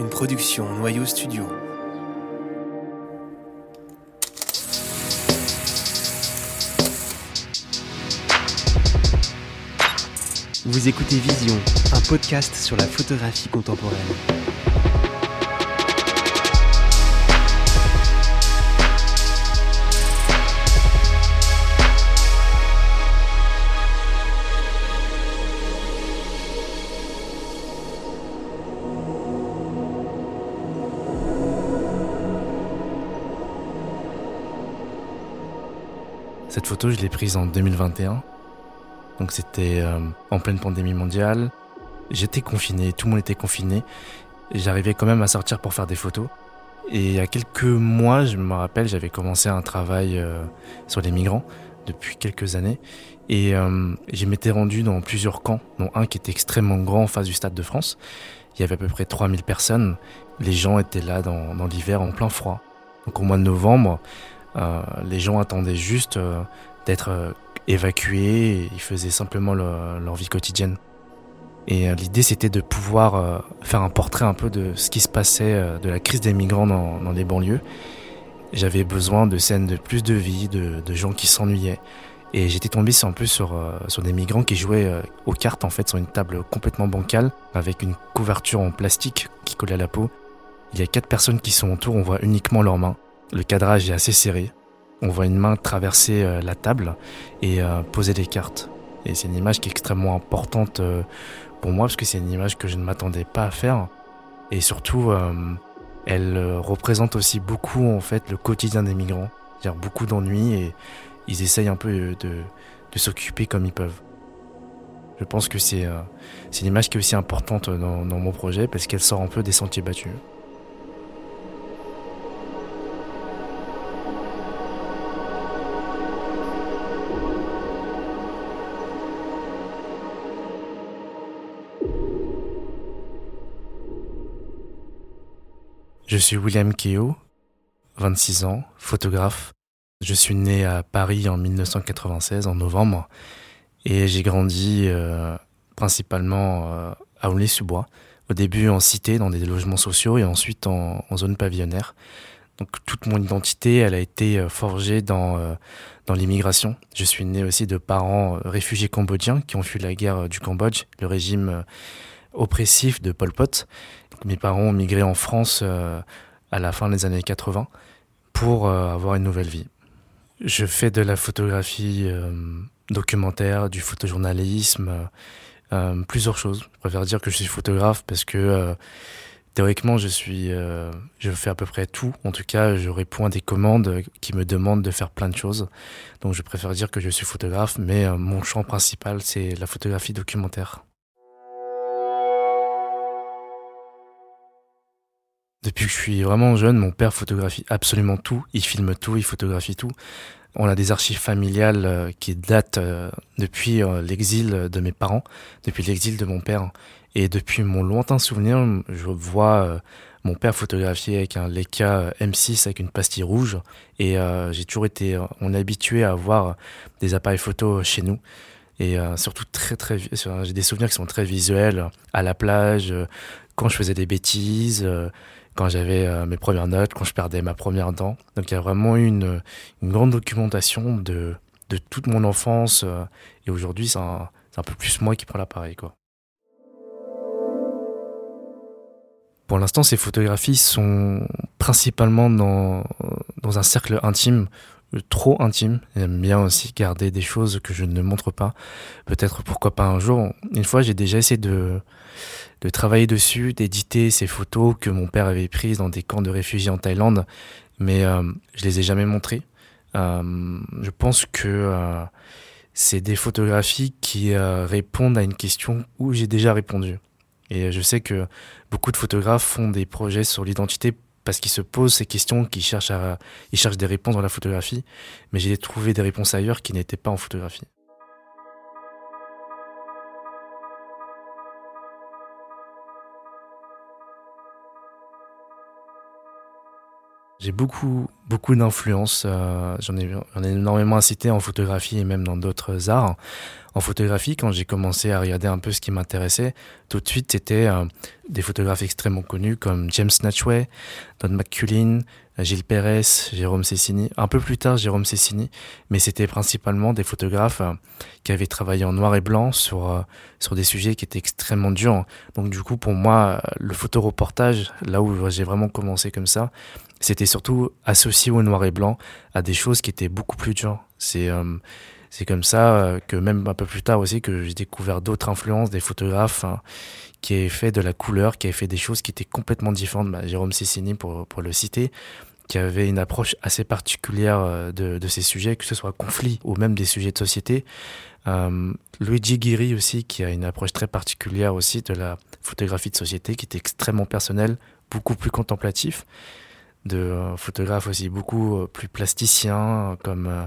une production Noyau Studio. Vous écoutez Vision, un podcast sur la photographie contemporaine. Je l'ai prise en 2021. Donc c'était euh, en pleine pandémie mondiale. J'étais confiné, tout le monde était confiné. J'arrivais quand même à sortir pour faire des photos. Et il y a quelques mois, je me rappelle, j'avais commencé un travail euh, sur les migrants depuis quelques années. Et euh, je m'étais rendu dans plusieurs camps, dont un qui était extrêmement grand en face du Stade de France. Il y avait à peu près 3000 personnes. Les gens étaient là dans, dans l'hiver en plein froid. Donc au mois de novembre, les gens attendaient juste euh, d'être euh, évacués, ils faisaient simplement leur vie quotidienne. Et l'idée c'était de pouvoir faire un portrait un peu de ce qui se passait, de la crise des migrants dans, les banlieues. J'avais besoin de scènes de plus de vie, de, de gens qui s'ennuyaient. Et j'étais tombé en plus sur, sur des migrants qui jouaient aux cartes en fait sur une table complètement bancale avec une couverture en plastique qui collait à la peau. Il y a quatre personnes qui sont autour, on voit uniquement leurs mains. Le cadrage est assez serré. On voit une main traverser euh, la table et euh, poser des cartes. Et c'est une image qui est extrêmement importante euh, pour moi parce que c'est une image que je ne m'attendais pas à faire. Et surtout, elle représente aussi beaucoup en fait le quotidien des migrants. C'est-à-dire beaucoup d'ennuis et ils essayent un peu de, s'occuper comme ils peuvent. Je pense que c'est une image qui est aussi importante dans mon projet parce qu'elle sort un peu des sentiers battus. Je suis William Keo, 26 ans, photographe. Je suis né à Paris en 1996, en novembre, et j'ai grandi euh, principalement euh, à Aulnay-sous-Bois. Au début en cité, dans des logements sociaux, et ensuite en, zone pavillonnaire. Donc toute mon identité, elle a été euh, forgée dans, dans l'immigration. Je suis né aussi de parents réfugiés cambodgiens qui ont fui la guerre du Cambodge, le régime oppressif de Pol Pot. Mes parents ont migré en France euh, à la fin des années 80 pour euh, avoir une nouvelle vie. Je fais de la photographie euh, documentaire, du photojournalisme, plusieurs choses. Je préfère dire que je suis photographe parce que théoriquement je suis, je fais à peu près tout. En tout cas, je réponds à des commandes qui me demandent de faire plein de choses. Donc je préfère dire que je suis photographe, mais mon champ principal c'est la photographie documentaire. Depuis que je suis vraiment jeune, mon père photographie absolument tout. Il filme tout, il photographie tout. On a des archives familiales euh, qui datent euh, depuis euh, l'exil de mes parents, depuis l'exil de mon père. Et depuis mon lointain souvenir, je vois mon père photographier avec un Leica M6 avec une pastille rouge. Et j'ai toujours été, on est habitué à avoir des appareils photo chez nous. Et surtout très très, j'ai des souvenirs qui sont très visuels à la plage, quand je faisais des bêtises quand j'avais euh, mes premières notes, quand je perdais ma première dent. Donc il y a vraiment eu une, grande documentation de, toute mon enfance. Euh, et aujourd'hui, c'est un, peu plus moi qui prends l'appareil. Pour l'instant, ces photographies sont principalement dans, un cercle intime, trop intime. J'aime bien aussi garder des choses que je ne montre pas. Peut-être pourquoi pas un jour. Une fois, j'ai déjà essayé de, travailler dessus, d'éditer ces photos que mon père avait prises dans des camps de réfugiés en Thaïlande, mais euh, je les ai jamais montrées. Euh, je pense que euh, c'est des photographies qui répondent à une question où j'ai déjà répondu. Et je sais que beaucoup de photographes font des projets sur l'identité parce qu'ils se posent ces questions, qu'ils cherchent, à, ils cherchent des réponses dans la photographie, mais j'ai trouvé des réponses ailleurs qui n'étaient pas en photographie. J'ai beaucoup, beaucoup d'influence. Euh, j'en ai, ai, énormément incité en photographie et même dans d'autres arts. En photographie, quand j'ai commencé à regarder un peu ce qui m'intéressait, tout de suite, c'était euh, des photographes extrêmement connus comme James Snatchway, Don McCullin, Gilles Pérez, Jérôme Cessini. Un peu plus tard, Jérôme Cessini. Mais c'était principalement des photographes euh, qui avaient travaillé en noir et blanc sur, sur des sujets qui étaient extrêmement durs. Donc du coup, pour moi, le photoreportage, là où j'ai vraiment commencé comme ça, c'était surtout associé au noir et blanc à des choses qui étaient beaucoup plus dures. C'est euh, c'est comme ça euh, que même un peu plus tard aussi que j'ai découvert d'autres influences, des photographes hein, qui avaient fait de la couleur, qui avaient fait des choses qui étaient complètement différentes. Bah, Jérôme Cessini pour, pour le citer, qui avait une approche assez particulière euh, de, de ces sujets, que ce soit conflit ou même des sujets de société. Euh, Luigi Guiri aussi, qui a une approche très particulière aussi de la photographie de société, qui était extrêmement personnelle, beaucoup plus contemplatif de euh, photographes aussi beaucoup euh, plus plasticiens, comme euh,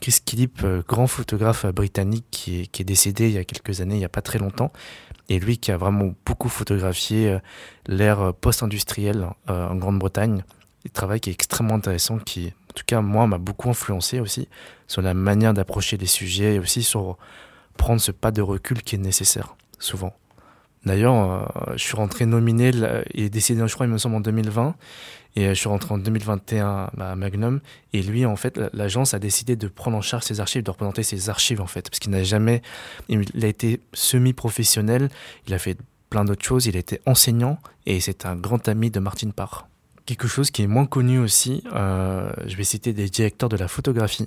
Chris Killip, grand photographe britannique qui est, qui est, décédé il y a quelques années, il n'y a pas très longtemps, et lui qui a vraiment beaucoup photographié l'ère post-industrielle en Grande-Bretagne. Un travail qui est extrêmement intéressant, qui, en tout cas, moi, m'a beaucoup influencé aussi sur la manière d'approcher les sujets et aussi sur prendre ce pas de recul qui est nécessaire, souvent. D'ailleurs, je suis rentré nominé, est décédé, je crois, il me semble, en 2020. Et euh, je suis rentré en 2021 à Magnum. Et lui, en fait, l'agence a décidé de prendre en charge ses archives, de représenter ses archives, en fait. Parce qu'il n'a jamais. Il a été semi-professionnel. Il a fait plein d'autres choses. Il a été enseignant. Et c'est un grand ami de Martine Parr. Quelque chose qui est moins connu aussi, euh, je vais citer des directeurs de la photographie.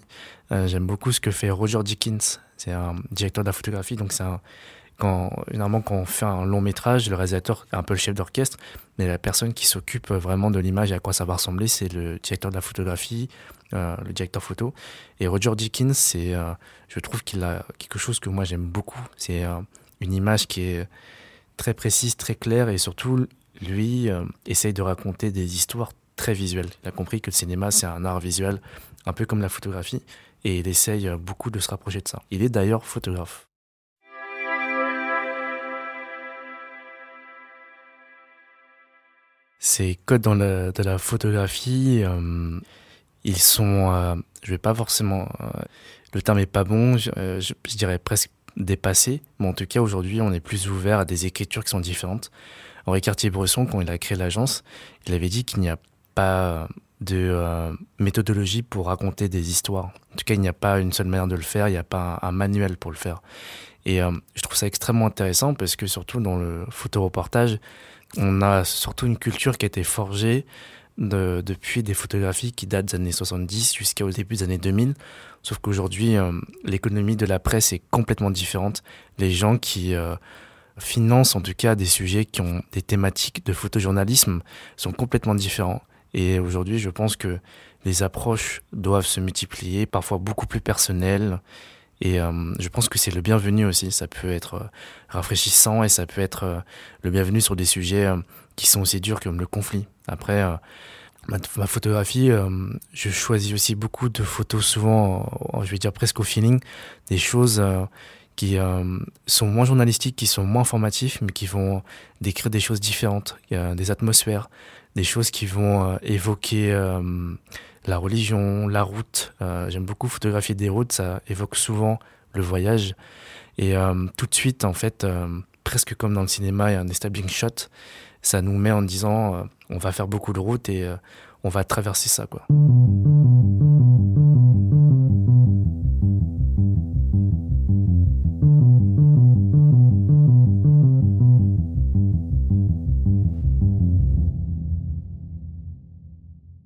Euh, j'aime beaucoup ce que fait Roger Dickens. C'est un directeur de la photographie, donc c'est un, quand, généralement, quand on fait un long métrage, le réalisateur est un peu le chef d'orchestre, mais la personne qui s'occupe vraiment de l'image et à quoi ça va ressembler, c'est le directeur de la photographie, euh, le directeur photo. Et Roger Dickens, c'est, euh, je trouve qu'il a quelque chose que moi j'aime beaucoup. C'est euh, une image qui est très précise, très claire, et surtout, lui essaye de raconter des histoires très visuelles. Il a compris que le cinéma, c'est un art visuel, un peu comme la photographie, et il essaye beaucoup de se rapprocher de ça. Il est d'ailleurs photographe. Ces codes dans la, de la photographie, euh, ils sont, euh, je vais pas forcément, euh, le terme est pas bon, je, je, dirais presque dépassé, mais en tout cas aujourd'hui on est plus ouvert à des écritures qui sont différentes. Henri Cartier-Bresson, quand il a créé l'agence, il avait dit qu'il n'y a pas de méthodologie pour raconter des histoires. En tout cas, il n'y a pas une seule manière de le faire, il n'y a pas un, manuel pour le faire. Et je trouve ça extrêmement intéressant parce que surtout dans le photoreportage, on a surtout une culture qui a été forgée de, depuis des photographies qui datent des années 70 jusqu'au début des années 2000. Sauf qu'aujourd'hui, euh, l'économie de la presse est complètement différente. Les gens qui euh, financent en tout cas des sujets qui ont des thématiques de photojournalisme sont complètement différents. Et aujourd'hui, je pense que les approches doivent se multiplier, parfois beaucoup plus personnelles, et euh, je pense que c'est le bienvenu aussi. Ça peut être euh, rafraîchissant et ça peut être euh, le bienvenu sur des sujets qui sont aussi durs comme le conflit. Après, ma, ma, photographie, je choisis aussi beaucoup de photos, souvent, je vais dire presque au feeling, des choses qui sont moins journalistiques, qui sont moins informatifs, mais qui vont décrire des choses différentes, des atmosphères, des choses qui vont évoquer la religion, la route. Euh, j'aime beaucoup photographier des routes, ça évoque souvent le voyage. Et euh, tout de suite, en fait, euh, presque comme dans le cinéma, il y a un establishing shot. Ça nous met en disant, on va faire beaucoup de routes et on va traverser ça, quoi.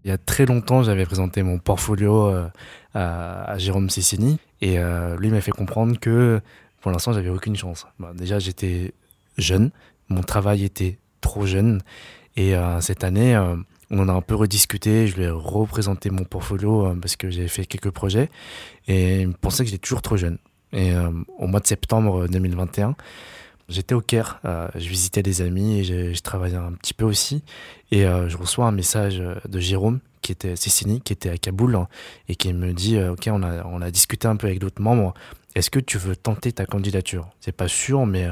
Il y a très longtemps, j'avais présenté mon portfolio euh, à, Jérôme Cessini et euh, lui m'a fait comprendre que pour l'instant, j'avais aucune chance. Déjà, j'étais jeune, mon travail était trop jeune et euh, cette année, on en a un peu rediscuté. Je lui ai représenté mon portfolio parce que j'avais fait quelques projets et il me pensait que j'étais toujours trop jeune. Et au mois de septembre 2021, J'étais au Caire, euh, je visitais des amis et je, travaillais un petit peu aussi. Et euh, je reçois un message de Jérôme, qui était Cécini, qui était à Kaboul, et qui me dit euh, Ok, on a, on a discuté un peu avec d'autres membres. Est-ce que tu veux tenter ta candidature? C'est pas sûr, mais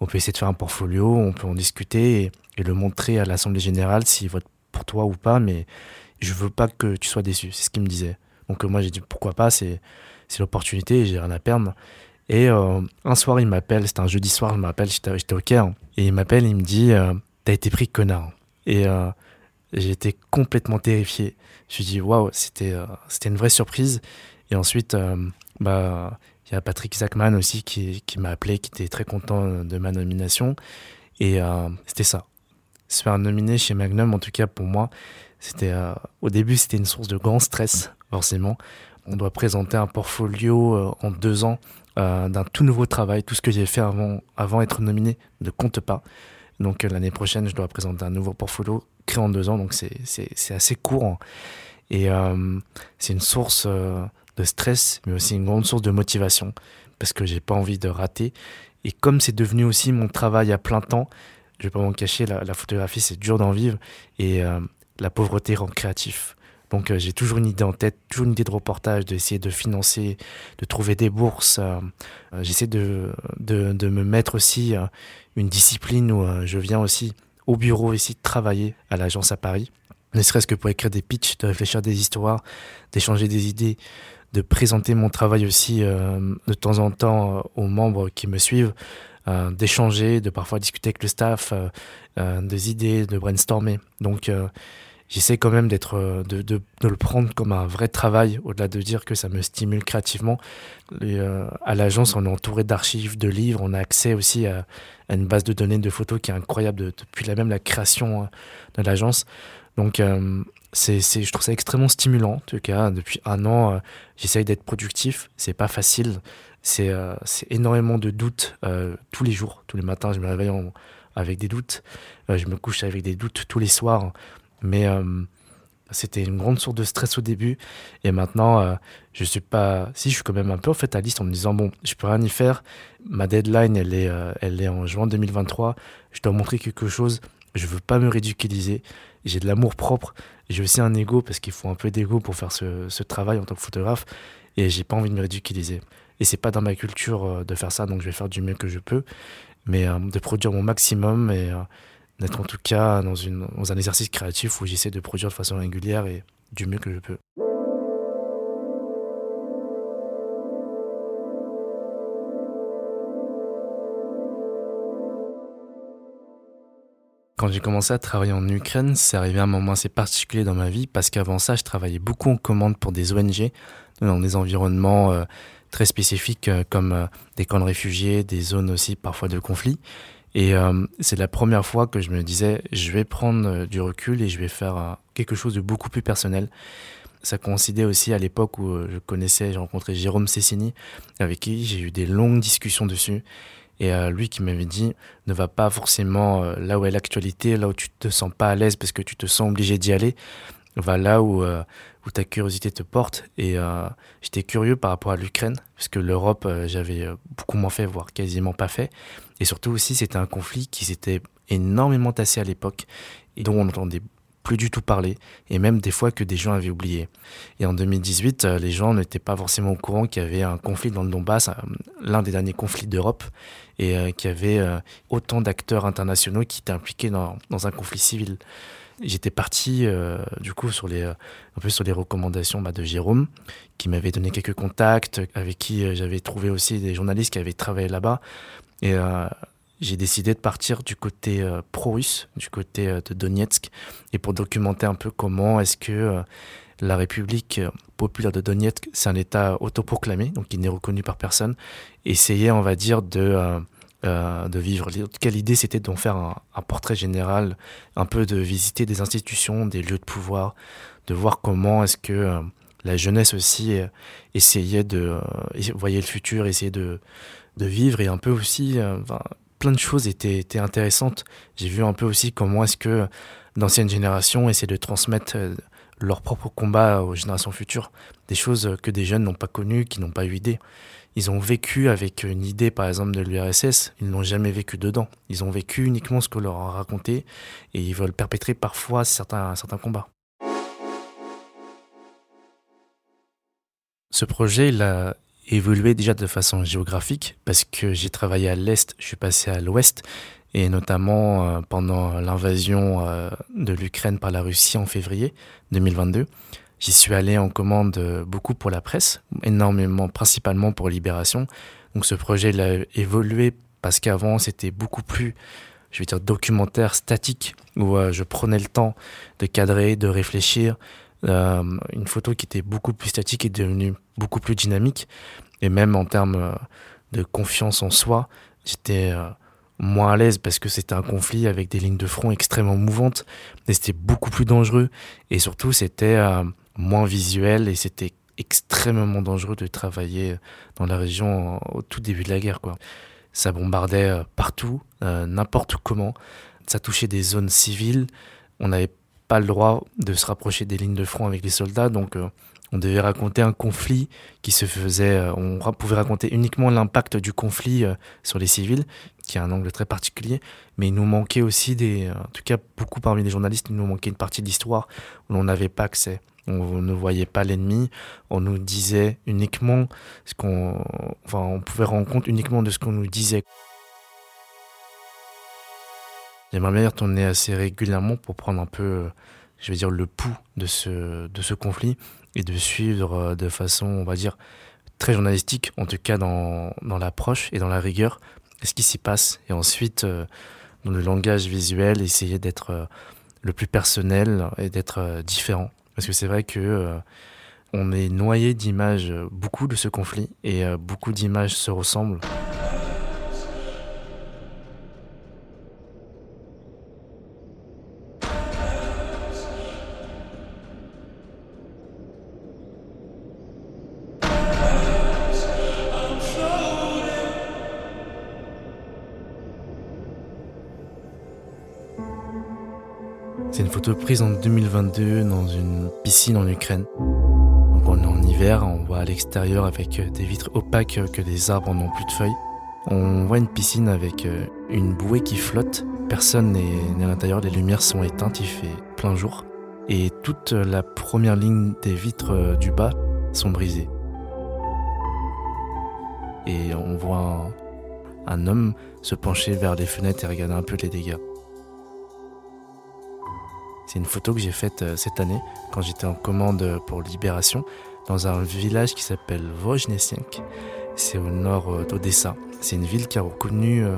on peut essayer de faire un portfolio, on peut en discuter et, le montrer à l'Assemblée générale s'il vote pour toi ou pas. Mais Je veux pas que tu sois déçu. C'est ce qu'il me disait. Donc moi j'ai dit pourquoi pas, c'est l'opportunité, j'ai rien à perdre. Et un soir il m'appelle, c'était un jeudi soir, je m'appelle, j'étais au Caire, et il m'appelle, il me dit t'as été pris connard. Et j'ai été complètement terrifié. Je me dit waouh, c'était c'était une vraie surprise. Et ensuite bah il y a Patrick Zachman aussi qui, qui m'a appelé, qui était très content de ma nomination. Et euh, c'était ça. Se faire nominer chez Magnum, en tout cas pour moi, c'était euh, au début c'était une source de grand stress, forcément. On doit présenter un portfolio euh, en deux ans d'un tout nouveau travail. Tout ce que j'ai fait avant, avant être nominé ne compte pas. Donc l'année prochaine, je dois présenter un nouveau portfolio créé en deux ans. Donc c'est assez court. Et c'est une source de stress, mais aussi une grande source de motivation, parce que j'ai pas envie de rater. Et comme c'est devenu aussi mon travail à plein temps, je vais pas m'en cacher, la, photographie c'est dur d'en vivre et euh, la pauvreté rend créatif. Donc euh, j'ai toujours une idée en tête, toujours une idée de reportage, d'essayer de financer, de trouver des bourses. Euh, j'essaie de, de, de, me mettre aussi une discipline où je viens aussi au bureau ici travailler à l'agence à Paris, ne serait-ce que pour écrire des pitchs, de réfléchir des histoires, d'échanger des idées, de présenter mon travail aussi euh, de temps en temps euh, aux membres qui me suivent, euh, d'échanger, de parfois discuter avec le staff, des idées, de brainstormer. Donc j'essaie quand même d'être de, de, de, le prendre comme un vrai travail au-delà de dire que ça me stimule créativement à l'agence on est entouré d'archives de livres on a accès aussi à, une base de données de photos qui est incroyable depuis la même la création de l'agence donc c'est, je trouve ça extrêmement stimulant. En tout cas, depuis un an, euh, j'essaye d'être productif. C'est pas facile. C'est, euh, énormément de doutes euh, tous les jours. Tous les matins, je me réveille avec des doutes. je me couche avec des doutes tous les soirs. Mais c'était une grande source de stress au début. Et maintenant, je suis pas. Si, je suis quand même un peu fataliste en me disant bon, je peux rien y faire. Ma deadline, elle est, elle est en juin 2023. Je dois montrer quelque chose. Je veux pas me ridiculiser. J'ai de l'amour propre. J'ai aussi un ego parce qu'il faut un peu d'ego pour faire ce, travail en tant que photographe et j'ai pas envie de me ridiculiser. Et c'est pas dans ma culture euh, de faire ça, donc je vais faire du mieux que je peux, mais euh, de produire mon maximum et euh, d'être en tout cas dans, un exercice créatif où j'essaie de produire de façon régulière et du mieux que je peux. Quand j'ai commencé à travailler en Ukraine, c'est arrivé à un moment assez particulier dans ma vie parce qu'avant ça, je travaillais beaucoup en commande pour des ONG dans des environnements euh, très spécifiques euh, comme euh, des camps de réfugiés, des zones aussi parfois de conflit. Et c'est la première fois que je me disais, je vais prendre du recul et je vais faire quelque chose de beaucoup plus personnel. Ça coïncidait aussi à l'époque où je connaissais, j'ai rencontré Jérôme Cessini, avec qui j'ai eu des longues discussions dessus. Et euh, lui qui m'avait dit, ne va pas forcément euh, là où est l'actualité, là où tu te sens pas à l'aise parce que tu te sens obligé d'y aller, va là où, euh, où ta curiosité te porte. Et j'étais curieux par rapport à l'Ukraine, parce que l'Europe, j'avais beaucoup moins fait, voire quasiment pas fait. Et surtout aussi, c'était un conflit qui s'était énormément tassé à l'époque, et dont on entendait plus du tout parler, et même des fois que des gens avaient oublié. Et en 2018, les gens n'étaient pas forcément au courant qu'il y avait un conflit dans le Donbass, l'un des derniers conflits d'Europe, et euh, qu'il y avait euh, autant d'acteurs internationaux qui étaient impliqués dans, dans un conflit civil. J'étais parti euh, du coup sur les un peu sur les recommandations bah, de Jérôme qui m'avait donné quelques contacts avec qui j'avais trouvé aussi des journalistes qui avaient travaillé là-bas. Et j'ai décidé de partir du côté pro-russe, du côté de Donetsk, et pour documenter un peu comment est-ce que la République populaire de Donetsk, c'est un État autoproclamé, donc il n'est reconnu par personne, essayer, on va dire, de, euh, euh, de vivre. Cas, l'idée, c'était d'en faire un, portrait général, un peu de visiter des institutions, des lieux de pouvoir, de voir comment est-ce que euh, la jeunesse aussi essayait de voyait le futur, essayait de, de vivre, et un peu aussi, plein de choses étaient, étaient intéressantes. J'ai vu un peu aussi comment est-ce que d'anciennes générations essaient de transmettre leur propre combat aux générations futures, des choses que des jeunes n'ont pas connues, qui n'ont pas eu idée. Ils ont vécu avec une idée, par exemple, de l'URSS, ils n'ont jamais vécu dedans. Ils ont vécu uniquement ce qu'on leur a raconté et ils veulent perpétrer parfois certains, combats. Ce projet, il a évolué déjà de façon géographique parce que j'ai travaillé à l'est, je suis passé à l'ouest et notamment pendant l'invasion de l'Ukraine par la Russie en février 2022. J'y suis allé en commande beaucoup pour la presse, énormément, principalement pour Libération. Donc ce projet il a évolué parce qu'avant c'était beaucoup plus je vais dire documentaire statique où je prenais le temps de cadrer, de réfléchir, euh, une photo qui était beaucoup plus statique est devenue beaucoup plus dynamique. Et même en termes euh, de confiance en soi, j'étais euh, moins à l'aise parce que c'était un conflit avec des lignes de front extrêmement mouvantes. Et c'était beaucoup plus dangereux. Et surtout, c'était moins visuel et c'était extrêmement dangereux de travailler dans la région au tout début de la guerre. Quoi. Ça bombardait partout, n'importe comment. Ça touchait des zones civiles. On n'avait pas le droit de se rapprocher des lignes de front avec les soldats, donc euh, on devait raconter un conflit qui se faisait, euh, on pouvait raconter uniquement l'impact du conflit euh, sur les civils, qui a un angle très particulier, mais il nous manquait aussi des, en tout cas beaucoup parmi les journalistes, il nous manquait une partie de l'histoire où l'on n'avait pas accès. On ne voyait pas l'ennemi, on nous disait uniquement ce qu'on, enfin, on pouvait rendre compte uniquement de ce qu'on nous disait. J'aimerais bien y retourner assez régulièrement pour prendre un peu, euh, je vais dire, le pouls de ce, de ce conflit et de suivre euh, de façon, on va dire, très journalistique, en tout cas dans, dans l'approche et dans la rigueur, ce qui s'y passe. Et ensuite, euh, dans le langage visuel, essayer d'être le plus personnel et d'être différent. Parce que c'est vrai que on est noyé d'images, beaucoup de ce conflit, et beaucoup d'images se ressemblent. C'est une photo prise en 2022 dans une piscine en Ukraine. Donc on est en hiver, on voit à l'extérieur avec des vitres opaques que les arbres n'ont plus de feuilles. On voit une piscine avec euh, une bouée qui flotte. Personne n'est à l'intérieur, les lumières sont éteintes, il fait plein jour. Et toute la première ligne des vitres euh, du bas sont brisées. Et on voit un, un homme se pencher vers les fenêtres et regarder un peu les dégâts. C'est une photo que j'ai faite euh, cette année quand j'étais en commande pour Libération dans un village qui s'appelle Vojnesensk. C'est au nord euh, d'Odessa. C'est une ville qui a reconnu euh,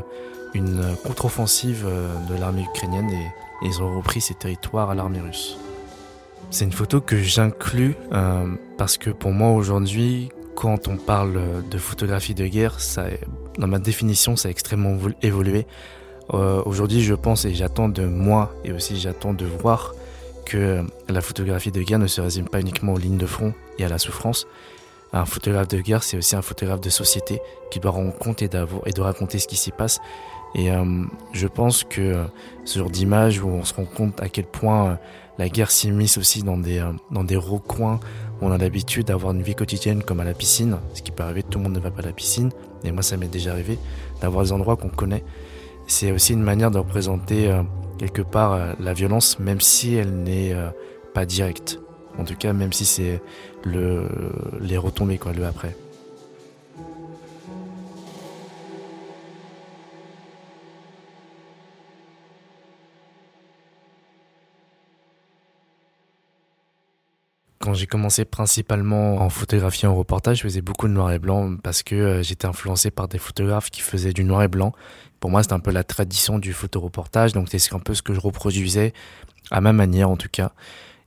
une contre-offensive de l'armée ukrainienne et ils ont repris ces territoires à l'armée russe. C'est une photo que j'inclus parce que pour moi aujourd'hui, quand on parle de photographie de guerre, ça, dans ma définition, ça a extrêmement évolué. Euh, aujourd'hui, je pense et j'attends de moi et aussi j'attends de voir que la photographie de guerre ne se résume pas uniquement aux lignes de front et à la souffrance. Un photographe de guerre, c'est aussi un photographe de société qui doit rendre compte et, de raconter ce qui s'y passe. Et euh, je pense que ce genre d'image où on se rend compte à quel point euh, la guerre s'immisce aussi dans des, dans des recoins où on a l'habitude d'avoir une vie quotidienne comme à la piscine, ce qui peut arriver, tout le monde ne va pas à la piscine, et moi ça m'est déjà arrivé, d'avoir des endroits qu'on connaît c'est aussi une manière de représenter euh, quelque part euh, la violence, même si elle n'est euh, pas directe. En tout cas, même si c'est le, les retombées, quoi, le après. Quand j'ai commencé principalement en photographie en reportage, je faisais beaucoup de noir et blanc parce que j'étais influencé par des photographes qui faisaient du noir et blanc pour moi, c'est un peu la tradition du photoreportage, donc c'est un peu ce que je reproduisais à ma manière en tout cas.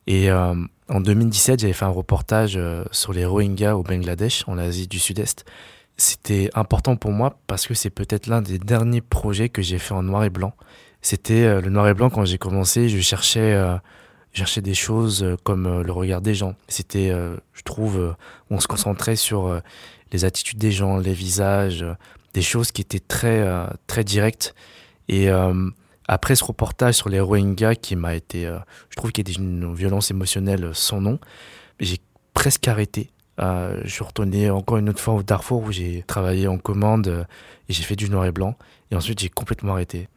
Et euh, en 2017, j'avais fait un reportage euh, sur les Rohingyas au Bangladesh, en Asie du Sud-Est. C'était important pour moi parce que c'est peut-être l'un des derniers projets que j'ai fait en noir et blanc. C'était euh, le noir et blanc quand j'ai commencé, je cherchais, cherchais des choses comme le regard des gens. C'était, je trouve, on se concentrait sur les attitudes des gens, les visages, des choses qui étaient très, euh, très directes. Et euh, après ce reportage sur les Rohingyas qui m'a été, euh, je trouve qu'il y a une violence émotionnelle sans nom, j'ai presque arrêté. je suis retourné encore une autre fois au Darfour où j'ai travaillé en commande et j'ai fait du noir et blanc. Et ensuite, j'ai complètement arrêté.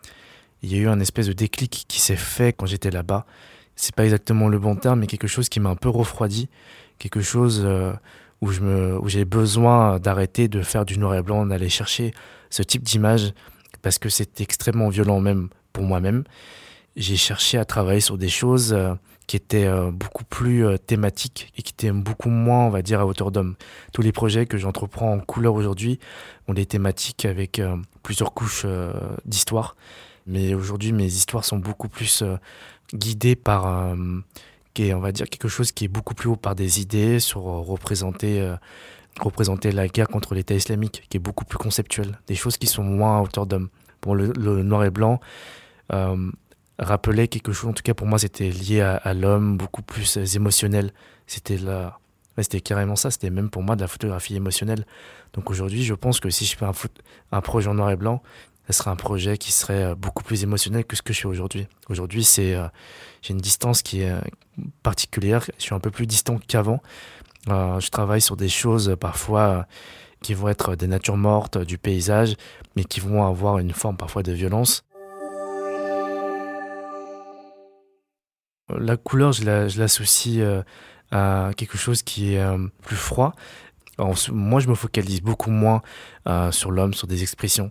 Il y a eu un espèce de déclic qui s'est fait quand j'étais là-bas. C'est pas exactement le bon terme, mais quelque chose qui m'a un peu refroidi. Quelque chose où je où j'ai besoin d'arrêter de faire du noir et blanc, d'aller chercher ce type d'image parce que c'était extrêmement violent même pour moi-même. J'ai cherché à travailler sur des choses euh, qui étaient euh, beaucoup plus euh, thématiques et qui étaient beaucoup moins, on va dire, à hauteur d'homme. Tous les projets que j'entreprends en couleur aujourd'hui ont des thématiques avec plusieurs couches d'histoire. Mais aujourd'hui, mes histoires sont beaucoup plus guidées par, qui on va dire, quelque chose qui est beaucoup plus haut par des idées sur représenter représenter la guerre contre l'État islamique, qui est beaucoup plus conceptuel, des choses qui sont moins à hauteur d'homme. Pour le, noir et blanc euh, rappelait quelque chose, en tout cas pour moi c'était lié à, l'homme, beaucoup plus euh, émotionnel. C'était là, c'était carrément ça, c'était même pour moi de la photographie émotionnelle. Donc aujourd'hui je pense que si je fais un projet en noir et blanc, ce serait un projet qui serait euh, beaucoup plus émotionnel que ce que je fais aujourd'hui. Aujourd'hui, c'est j'ai une distance qui est particulière. Je suis un peu plus distant qu'avant, euh, je travaille sur des choses parfois euh, qui vont être des natures mortes du paysage, mais qui vont avoir une forme parfois de violence. La couleur, je l'associe euh, à quelque chose qui est plus froid. Moi, je me focalise beaucoup moins sur l'homme, sur des expressions,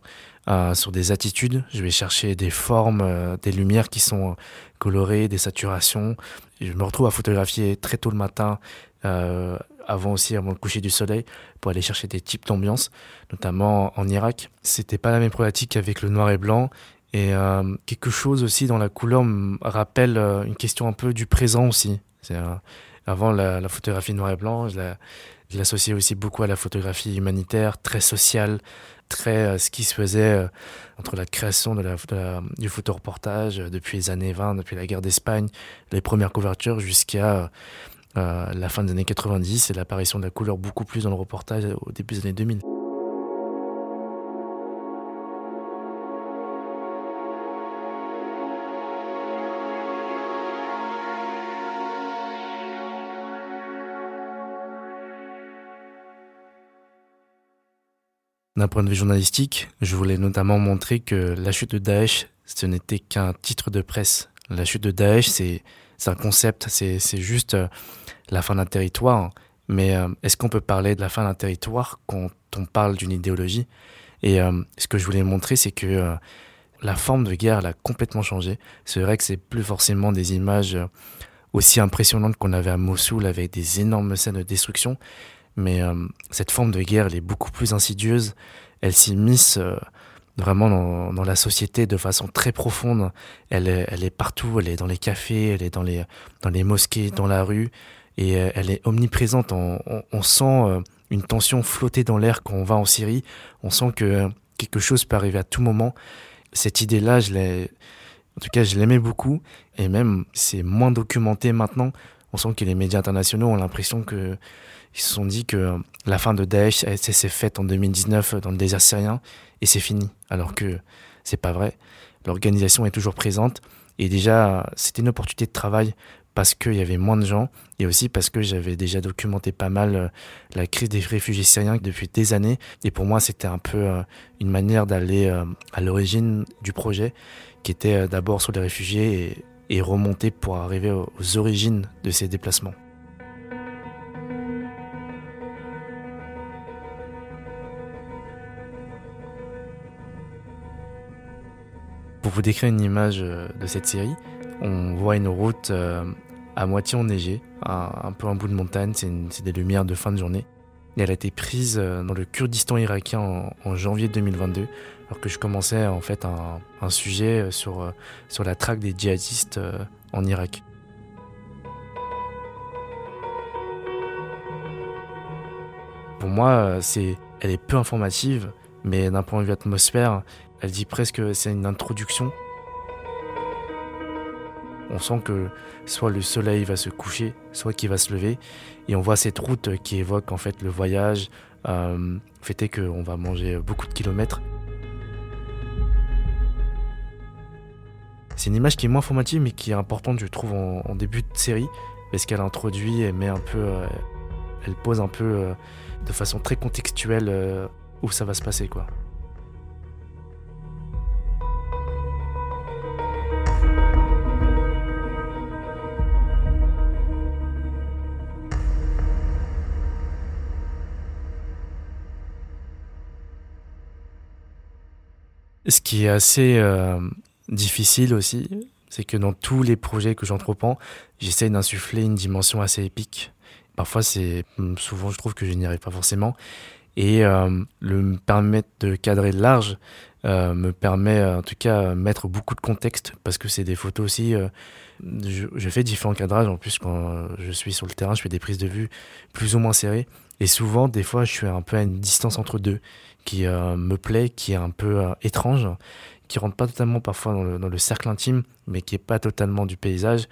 sur des attitudes. Je vais chercher des formes, des lumières qui sont colorées, des saturations. Je me retrouve à photographier très tôt le matin euh, avant aussi, avant le coucher du soleil, pour aller chercher des types d'ambiance, notamment en Irak. C'était pas la même problématique avec le noir et blanc. Et euh, quelque chose aussi dans la couleur me rappelle euh, une question un peu du présent aussi. avant la, photographie noir et blanc, je l'associais aussi beaucoup à la photographie humanitaire, très sociale, très ce qui se faisait entre la création de la, du photoreportage depuis les années 20, depuis la guerre d'Espagne, les premières couvertures jusqu'à euh, la fin des années 90 et l'apparition de la couleur beaucoup plus dans le reportage au début des années 2000. D'un point de vue journalistique, je voulais notamment montrer que la chute de Daesh, ce n'était qu'un titre de presse. La chute de Daesh, c'est un concept, c'est juste euh, la fin d'un territoire. Mais euh, est-ce qu'on peut parler de la fin d'un territoire quand on parle d'une idéologie? Et euh, ce que je voulais montrer, c'est que la forme de guerre elle a complètement changé. C'est vrai que c'est plus forcément des images aussi impressionnantes qu'on avait à Mossoul avec des énormes scènes de destruction. Mais cette forme de guerre, elle est beaucoup plus insidieuse. Elle s'immisce vraiment dans, la société de façon très profonde. Elle est, partout. Elle est dans les cafés, elle est dans les, mosquées, dans la rue et euh, elle est omniprésente. On, sent euh, une tension flotter dans l'air quand on va en Syrie. On sent que euh, quelque chose peut arriver à tout moment. Cette idée-là, en tout cas, je l'aimais beaucoup. Et même, c'est moins documenté maintenant. On sent que les médias internationaux ont l'impression que ils se sont dit que la fin de Daesh s'est faite en 2019 dans le désert syrien et c'est fini. Alors que c'est pas vrai. L'organisation est toujours présente. Et déjà, c'était une opportunité de travail parce qu'il y avait moins de gens et aussi parce que j'avais déjà documenté pas mal euh, la crise des réfugiés syriens depuis des années. Et pour moi, c'était un peu euh, une manière d'aller euh, à l'origine du projet, qui était d'abord sur les réfugiés et, remonter pour arriver aux origines de ces déplacements. Vous décrire une image de cette série, on voit une route euh, à moitié enneigée, un, peu un bout de montagne, c'est des lumières de fin de journée. Et elle a été prise euh, dans le Kurdistan irakien en, janvier 2022, alors que je commençais en fait un, sujet sur, sur la traque des djihadistes euh, en Irak. Pour moi, c'est, elle est peu informative, mais d'un point de vue atmosphère, elle dit presque c'est une introduction on sent que soit le soleil va se coucher, soit qu'il va se lever. Et on voit cette route qui évoque en fait le voyage, euh, fait qu'on va manger beaucoup de kilomètres. C'est une image qui est moins formative mais qui est importante je trouve en, début de série parce qu'elle introduit et met un peu, euh, elle pose un peu euh, de façon très contextuelle euh, où ça va se passer quoi. Ce qui est assez euh, difficile aussi, c'est que dans tous les projets que j'entreprends, j'essaye d'insuffler une dimension assez épique. Parfois, c'est souvent, je trouve que je n'y arrive pas forcément. Et euh, le me permettre de cadrer large euh, me permet, en tout cas, mettre beaucoup de contexte parce que c'est des photos aussi. je, je, fais différents cadrages. En plus, quand je suis sur le terrain, je fais des prises de vue plus ou moins serrées. Et souvent, des fois, je suis un peu à une distance entre deux qui euh, me plaît, qui est un peu euh, étrange, qui rentre pas totalement parfois dans le, cercle intime, mais qui est pas totalement du paysage,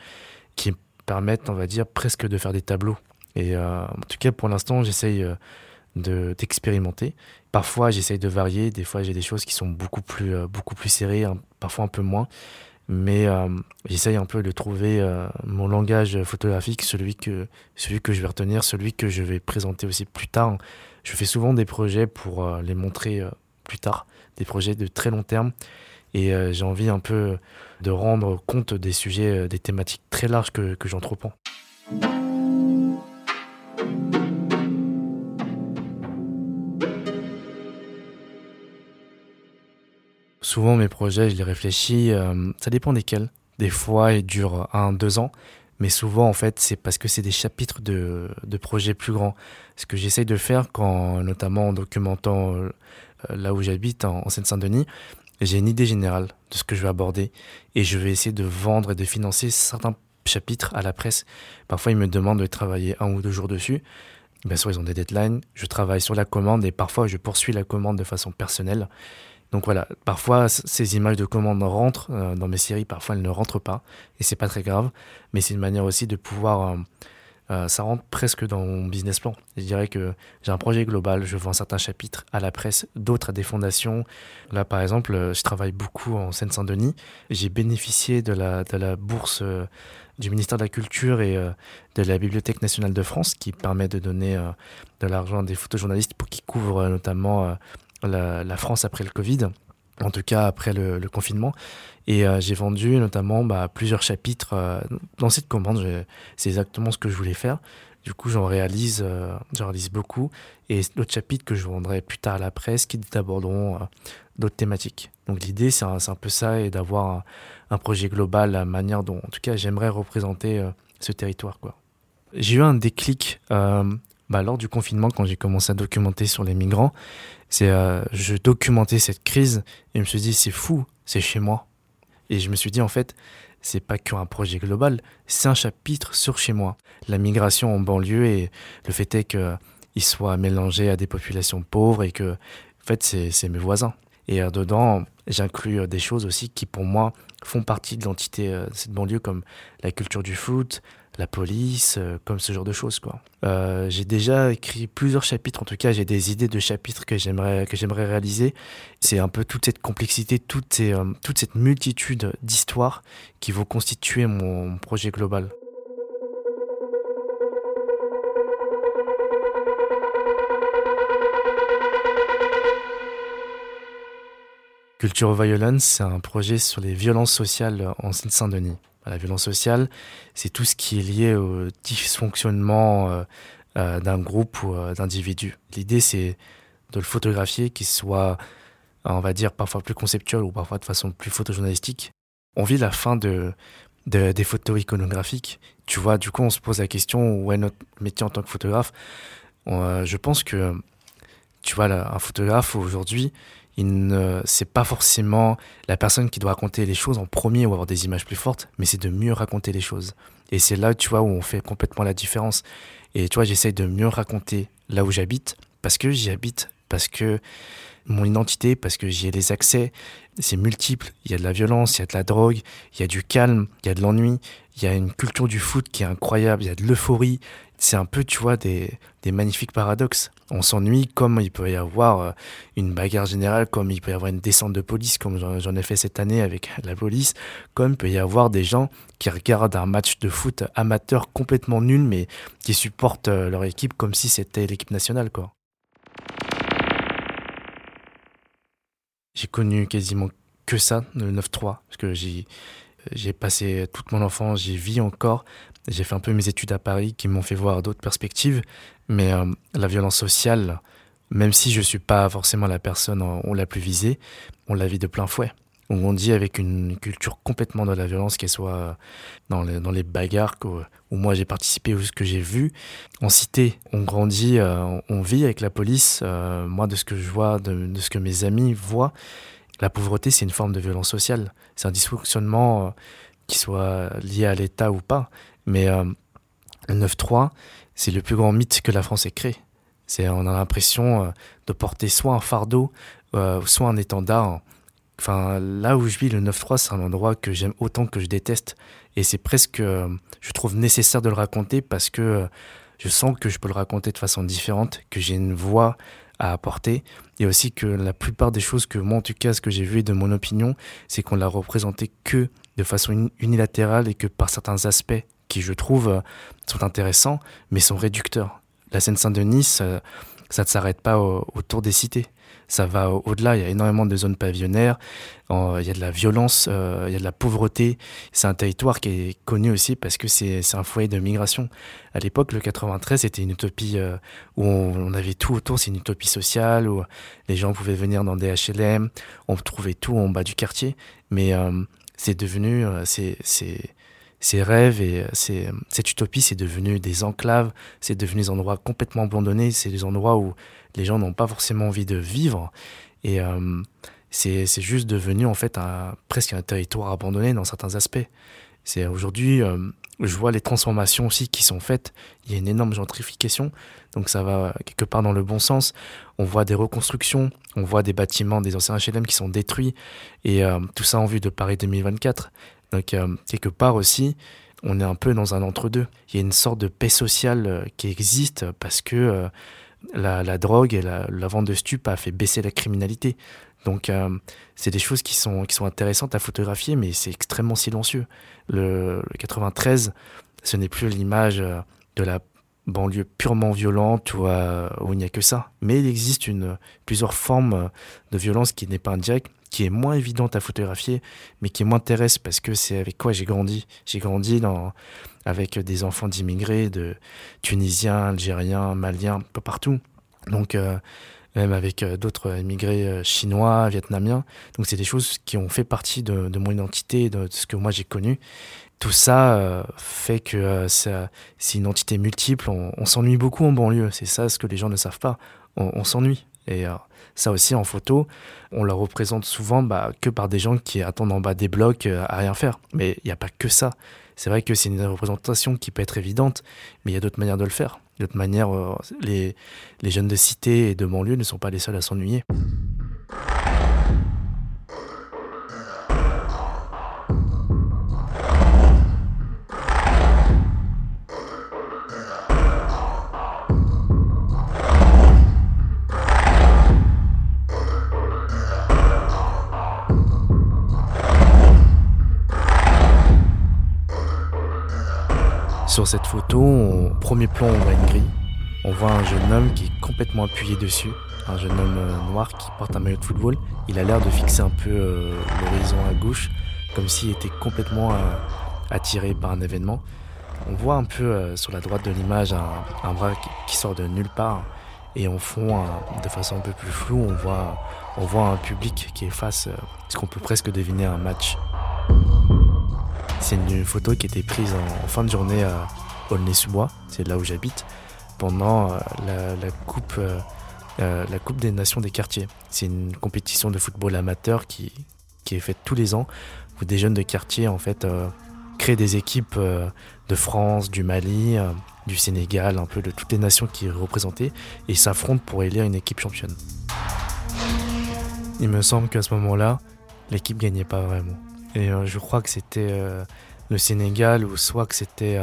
qui permettent, on va dire, presque de faire des tableaux. Et euh, en tout cas, pour l'instant, j'essaye de d'expérimenter. Parfois, j'essaye de varier. Des fois, j'ai des choses qui sont beaucoup plus, beaucoup plus serrées, parfois un peu moins. Mais j'essaye un peu de trouver mon langage photographique, celui que, celui que je vais retenir, celui que je vais présenter aussi plus tard je fais souvent des projets pour euh, les montrer euh, plus tard, des projets de très long terme. Et euh, j'ai envie un peu de rendre compte des sujets, des thématiques très larges que, que j'entreprends. Souvent mes projets, je les réfléchis, ça dépend desquels. Des fois, ils durent un, deux ans, mais souvent en fait c'est parce que c'est des chapitres de, de, projets plus grands. Ce que j'essaye de faire quand, notamment en documentant euh, là où j'habite, en, Seine-Saint-Denis, j'ai une idée générale de ce que je vais aborder et je vais essayer de vendre et de financer certains chapitres à la presse. Parfois ils me demandent de travailler un ou deux jours dessus. Bien sûr ils ont des deadlines, je travaille sur la commande et parfois je poursuis la commande de façon personnelle. Donc voilà, parfois ces images de commande rentrent euh, dans mes séries, parfois elles ne rentrent pas, et c'est pas très grave, mais c'est une manière aussi de pouvoir, euh, euh, ça rentre presque dans mon business plan. Je dirais que j'ai un projet global, je vends certains chapitres à la presse, d'autres à des fondations. Là par exemple, je travaille beaucoup en Seine-Saint-Denis, j'ai bénéficié de la, de la bourse du ministère de la Culture et de la Bibliothèque nationale de France qui permet de donner de l'argent à des photojournalistes pour qu'ils couvrent notamment la, France après le Covid, en tout cas après le, confinement. Et euh, j'ai vendu notamment bah, plusieurs chapitres euh, dans cette commande. C'est exactement ce que je voulais faire. Du coup, j'en réalise, euh, réalise beaucoup. Et d'autres chapitres que je vendrai plus tard à la presse qui aborderont d'autres thématiques. Donc l'idée, c'est un, un, peu ça et d'avoir un, projet global, la manière dont, en tout cas, j'aimerais représenter ce territoire. J'ai eu un déclic bah, lors du confinement quand j'ai commencé à documenter sur les migrants c'est euh, je documentais cette crise et je me suis dit c'est fou, c'est chez moi. Et je me suis dit en fait, c'est pas qu'un projet global, c'est un chapitre sur chez moi. La migration en banlieue et le fait est qu'il soit mélangé à des populations pauvres et que en fait c'est mes voisins. Et euh, dedans, j'inclus euh, des choses aussi qui pour moi font partie de l'entité de cette banlieue comme la culture du foot, la police, euh, comme ce genre de choses quoi. Euh, j'ai déjà écrit plusieurs chapitres, en tout cas j'ai des idées de chapitres que j'aimerais que j'aimerais réaliser. C'est un peu toute cette complexité, toute, euh, cette multitude d'histoires qui vont constituer mon projet global. Culture Violence, c'est un projet sur les violences sociales en Seine-Saint-Denis. La violence sociale, c'est tout ce qui est lié au dysfonctionnement euh, euh, d'un groupe ou euh, d'individus. L'idée, c'est de le photographier, qu'il soit, on va dire, parfois plus conceptuel ou parfois de façon plus photojournalistique. On vit la fin de, des photos iconographiques. Tu vois, du coup, on se pose la question où est notre métier en tant que photographe. je pense que, tu vois, un photographe aujourd'hui, ne c'est pas forcément la personne qui doit raconter les choses en premier ou avoir des images plus fortes, mais c'est de mieux raconter les choses. Et c'est là, tu vois, où on fait complètement la différence. Et tu vois, j'essaye de mieux raconter là où j'habite, parce que j'y habite, parce que mon identité, parce que j'y ai les accès, c'est multiple. Il y a de la violence, il y a de la drogue, il y a du calme, il y a de l'ennui, il y a une culture du foot qui est incroyable, il y a de l'euphorie, c'est un peu, tu vois, des, magnifiques paradoxes. On s'ennuie comme il peut y avoir euh, une bagarre générale, comme il peut y avoir une descente de police, comme j'en ai fait cette année avec la police, comme il peut y avoir des gens qui regardent un match de foot amateur complètement nul, mais qui supportent euh, leur équipe comme si c'était l'équipe nationale. J'ai connu quasiment que ça, le 9-3, parce que j'ai j'ai passé toute mon enfance, j'y vis encore. J'ai fait un peu mes études à Paris qui m'ont fait voir d'autres perspectives. Mais euh, la violence sociale même si je ne suis pas forcément la personne on l'a plus visée, on la vit de plein fouet. On grandit avec une culture complètement de la violence, qu'elle soit dans les, bagarres où, moi j'ai participé ou ce que j'ai vu. En cité, on grandit, euh, on vit avec la police. Euh, moi, de ce que je vois, de, ce que mes amis voient, la pauvreté, c'est une forme de violence sociale. C'est un dysfonctionnement euh, qui soit lié à l'État ou pas. Mais le 9-3, c'est le plus grand mythe que la France ait créé. C'est, on a l'impression de porter soit un fardeau, soit un étendard Enfin, là où je vis, le 9-3, c'est un endroit que j'aime autant que je déteste. Et c'est presque, euh, je trouve nécessaire de le raconter parce que euh, je sens que je peux le raconter de façon différente, que j'ai une voix à apporter. Et aussi que la plupart des choses que moi, en tout cas, ce que j'ai vu de mon opinion, c'est qu'on l'a représenté que de façon unilatérale et que par certains aspects qui, je trouve, euh, sont intéressants, mais sont réducteurs. La Seine-Saint-Denis, ça, ne s'arrête pas autour des cités ça va au-delà. Il y a énormément de zones pavillonnaires, il y a de la violence, euh, il y a de la pauvreté. C'est un territoire qui est connu aussi parce que c'est un foyer de migration. À l'époque, le 93, c'était une utopie euh, où on, avait tout autour. C'est une utopie sociale où les gens pouvaient venir dans des HLM, on trouvait tout en bas du quartier. Mais euh, c'est devenu, c'est ces rêves et cette utopie, c'est devenu des enclaves, c'est devenu des endroits complètement abandonnés, c'est des endroits où les gens n'ont pas forcément envie de vivre. Et euh, c'est juste devenu en fait un, presque un territoire abandonné dans certains aspects. C'est aujourd'hui, euh, je vois les transformations aussi qui sont faites. Il y a une énorme gentrification, donc ça va quelque part dans le bon sens. On voit des reconstructions, on voit des bâtiments, des anciens HLM qui sont détruits, et euh, tout ça en vue de Paris 2024. Donc quelque part aussi, on est un peu dans un entre-deux. Il y a une sorte de paix sociale qui existe parce que la, drogue et la, vente de stupes a fait baisser la criminalité. Donc, euh, c'est des choses qui sont, qui sont intéressantes à photographier, mais c'est extrêmement silencieux. Le, 93, ce n'est plus l'image euh, de la banlieue purement violente où, euh, où il n'y a que ça. Mais il existe une, plusieurs formes de violence qui n'est pas indirecte, qui est moins évidente à photographier, mais qui m'intéresse parce que c'est avec quoi j'ai grandi. J'ai grandi avec des enfants d'immigrés, de Tunisiens, Algériens, Maliens, un peu partout. Donc, euh, même avec euh, d'autres immigrés euh, chinois, vietnamiens. Donc, c'est des choses qui ont fait partie de, mon identité, de, ce que moi j'ai connu. Tout ça fait que c'est une entité multiple. On, s'ennuie beaucoup en banlieue. C'est ça ce que les gens ne savent pas. On, s'ennuie. Et ça aussi, en photo, on le représente souvent bah, que par des gens qui attendent en bas des blocs à rien faire. Mais il n'y a pas que ça. C'est vrai que c'est une représentation qui peut être évidente, mais il y a d'autres manières de le faire. D'autres manières, euh, les, les jeunes de cité et de banlieue ne sont pas les seuls à s'ennuyer. Sur cette photo, au premier plan, on voit une grille. On voit un jeune homme qui est complètement appuyé dessus. Un jeune homme euh, noir qui porte un maillot de football. Il a l'air de fixer un peu euh, l'horizon à gauche, comme s'il était complètement euh, attiré par un événement. On voit un peu sur la droite de l'image un, bras qui, sort de nulle part. Et en fond, de façon un peu plus floue, on voit, on voit un public qui est face, ce qu'on peut presque deviner un match. C'est une photo qui était prise en, fin de journée à Aulnay-sous-Bois, c'est là où j'habite, pendant euh, la, coupe, euh, euh, la Coupe des Nations des quartiers. C'est une compétition de football amateur qui, qui est faite tous les ans, où des jeunes de quartier en fait créent des équipes de France, du Mali, du Sénégal, un peu de toutes les nations qui sont représentées, et s'affrontent pour élire une équipe championne. Il me semble qu'à ce moment-là, l'équipe gagnait pas vraiment. Et euh, je crois que c'était euh, le Sénégal ou soit que c'était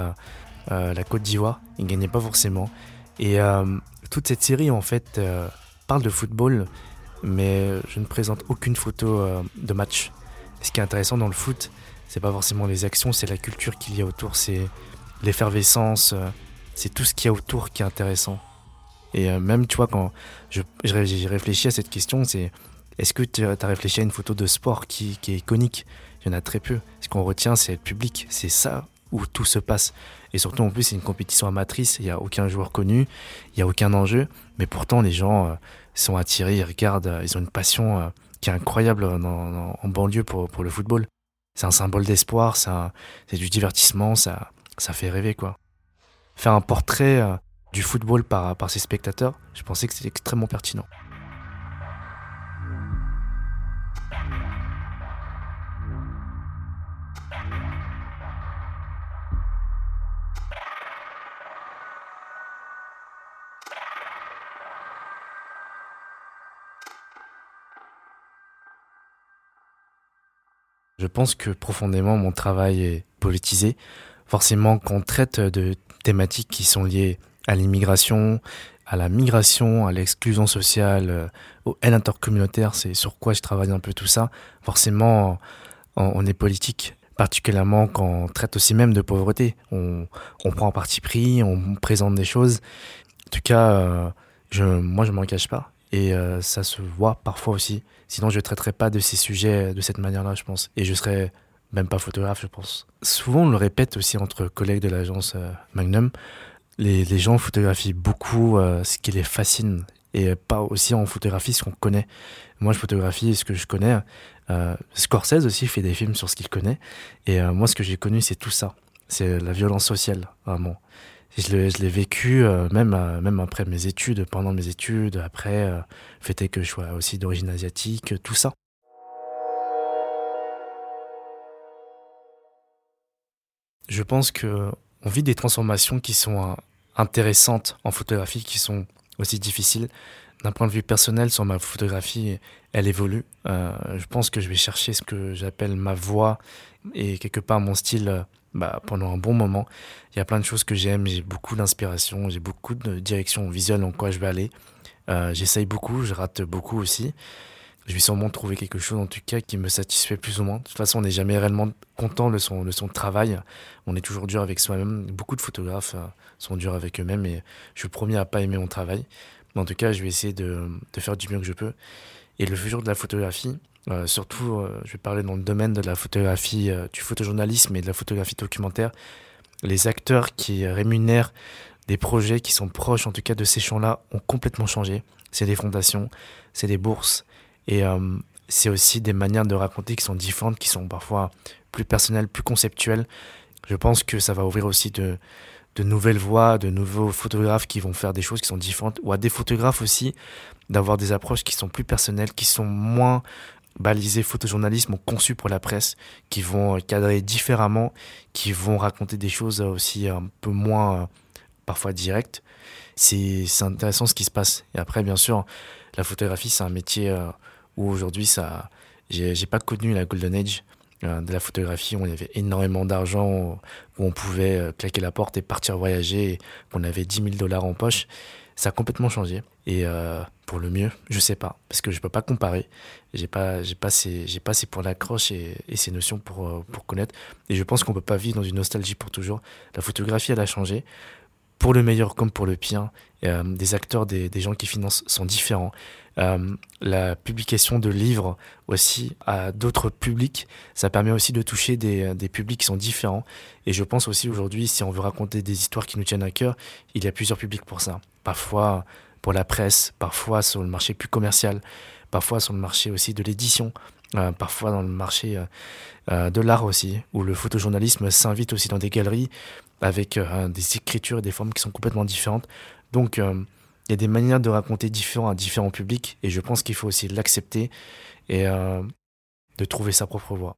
euh, la Côte d'Ivoire. Ils ne gagnaient pas forcément. Et toute cette série, en fait, parle de football, mais je ne présente aucune photo de match. Ce qui est intéressant dans le foot, c'est pas forcément les actions, c'est la culture qu'il y a autour, c'est l'effervescence, c'est tout ce qu'il y a autour qui est intéressant. Et même, tu vois, quand je, je réfléchis à cette question, c'est est-ce que tu as réfléchi à une photo de sport qui, qui est iconique? Il y en a très peu. Ce qu'on retient, c'est le public. C'est ça où tout se passe. Et surtout, en plus, c'est une compétition amatrice, il n'y a aucun joueur connu, il n'y a aucun enjeu, mais pourtant, les gens sont attirés, ils regardent, ils ont une passion qui est incroyable en banlieue pour, le football. C'est un symbole d'espoir, c'est du divertissement, ça, ça fait rêver. Faire un portrait du football par, par ses spectateurs, je pensais que c'était extrêmement pertinent. Je pense que profondément mon travail est politisé. Forcément, qu'on traite de thématiques qui sont liées à l'immigration, à la migration, à l'exclusion sociale, euh, aux haines intercommunautaires, c'est sur quoi je travaille un peu tout ça. Forcément, on, est politique, particulièrement quand on traite aussi même de pauvreté. On, on prend parti pris, on présente des choses. En tout cas, euh, je, moi, je m'en cache pas. Et euh, ça se voit parfois aussi. Sinon, je ne traiterais pas de ces sujets de cette manière-là, je pense. Et je serais même pas photographe, je pense. Souvent, on le répète aussi entre collègues de l'agence Magnum les, les gens photographient beaucoup euh, ce qui les fascine et pas aussi en photographie ce qu'on connaît. Moi, je photographie ce que je connais. Euh, Scorsese aussi fait des films sur ce qu'il connaît. Et euh, moi, ce que j'ai connu, c'est tout ça. C'est la violence sociale, vraiment. Je l'ai vécu euh, même, même après mes études, pendant mes études, après, fait que je sois aussi d'origine asiatique, tout ça. Je pense que on vit des transformations qui sont intéressantes en photographie qui sont aussi difficiles. D'un point de vue personnel, sur ma photographie, elle évolue. Euh, je pense que je vais chercher ce que j'appelle ma voix et quelque part mon style euh, bah, pendant un bon moment. Il y a plein de choses que j'aime, j'ai beaucoup d'inspiration, j'ai beaucoup de direction visuelle en quoi je vais aller. Euh, J'essaye beaucoup, je rate beaucoup aussi je vais sûrement trouver quelque chose en tout cas qui me satisfait plus ou moins. De toute façon, on n'est jamais réellement content de son, de son travail. On est toujours dur avec soi-même. Beaucoup de photographes sont durs avec eux-mêmes et je suis le premier à pas aimer mon travail. En tout cas, je vais essayer de, faire du mieux que je peux. Et le futur de la photographie, euh, surtout, euh, je vais parler dans le domaine de la photographie, du photojournalisme et de la photographie documentaire. Les acteurs qui rémunèrent des projets qui sont proches, en tout cas, de ces champs-là, ont complètement changé. C'est des fondations, c'est des bourses, et euh, c'est aussi des manières de raconter qui sont différentes, qui sont parfois plus personnelles, plus conceptuelles. Je pense que ça va ouvrir aussi de, de nouvelles voies, de nouveaux photographes qui vont faire des choses qui sont différentes, ou à des photographes aussi d'avoir des approches qui sont plus personnelles, qui sont moins balisées photojournalisme ou conçues pour la presse, qui vont cadrer différemment, qui vont raconter des choses aussi un peu moins euh, parfois directes. C'est intéressant ce qui se passe. Et après, bien sûr, la photographie, c'est un métier euh, où aujourd'hui, ça, j'ai pas connu la golden age euh, de la photographie où avait énormément d'argent, où on pouvait euh, claquer la porte et partir voyager, qu'on avait 10 000 dollars en poche. Ça a complètement changé. Et euh, pour le mieux, je sais pas, parce que je peux pas comparer. J'ai pas, j'ai pas ces, j'ai pas ces points d'accroche et, et, ces notions pour, pour connaître. Et je pense qu'on peut pas vivre dans une nostalgie pour toujours. La photographie, elle a changé pour le meilleur comme pour le pire. Euh, des acteurs, des, gens qui financent sont différents. Euh, la publication de livres aussi à d'autres publics, ça permet aussi de toucher des, des, publics qui sont différents. Et je pense aussi aujourd'hui, si on veut raconter des histoires qui nous tiennent à cœur, il y a plusieurs publics pour ça. Parfois pour la presse, parfois sur le marché plus commercial, parfois sur le marché aussi de l'édition. Euh, parfois dans le marché euh, euh, de l'art aussi, où le photojournalisme s'invite aussi dans des galeries avec des écritures et des formes qui sont complètement différentes. Donc il y a des manières de raconter différents à différents publics et je pense qu'il faut aussi l'accepter et de trouver sa propre voix.